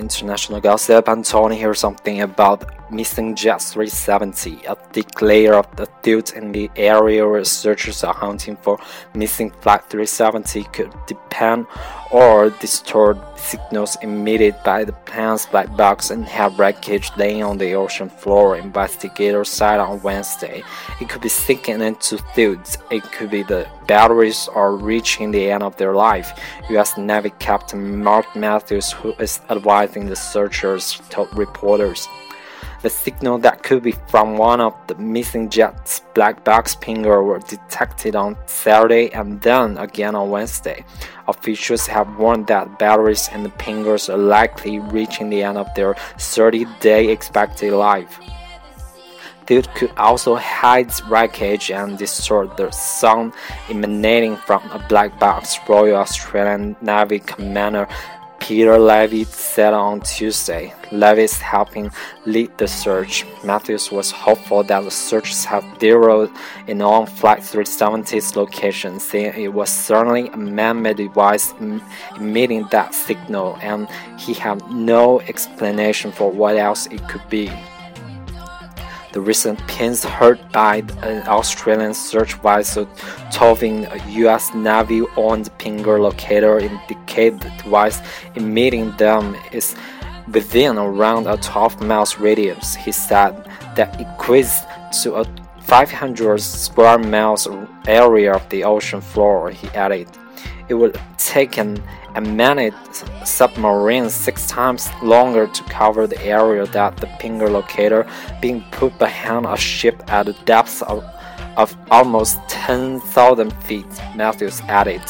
international gossip, and Tony hears something about missing Jet 370. A thick layer of the dirt in the area where searchers are hunting for missing Flight 370 could depend or distort signals emitted by the plane's black box and have wreckage laying on the ocean floor. Investigators said on Wednesday it could be sinking into fields. It could be the batteries are reaching the end of their life. U.S. Navy Captain Mark Matthews, who is advising the searchers, told reporters. The signal that could be from one of the missing jets' black box pingers were detected on Saturday and then again on Wednesday. Officials have warned that batteries and the pingers are likely reaching the end of their 30-day expected life. They could also hide wreckage and distort the sound emanating from a black box, Royal Australian Navy Commander Peter Leavy said on Tuesday. Leavy is helping lead the search. Matthews was hopeful that the searchers have zeroed in on Flight 370's location, saying it was certainly a man-made device emitting that signal, and he had no explanation for what else it could be. The recent pins heard by an Australian search vessel towing a U.S. Navy-owned pinger locator indicate the device emitting them is within around a 12 miles radius. He said that equates to a 500 square miles area of the ocean floor. He added, "It would take an a manned submarine six times longer to cover the area that the Pinger locator being put behind a ship at a depth of, of almost 10,000 feet, Matthews added.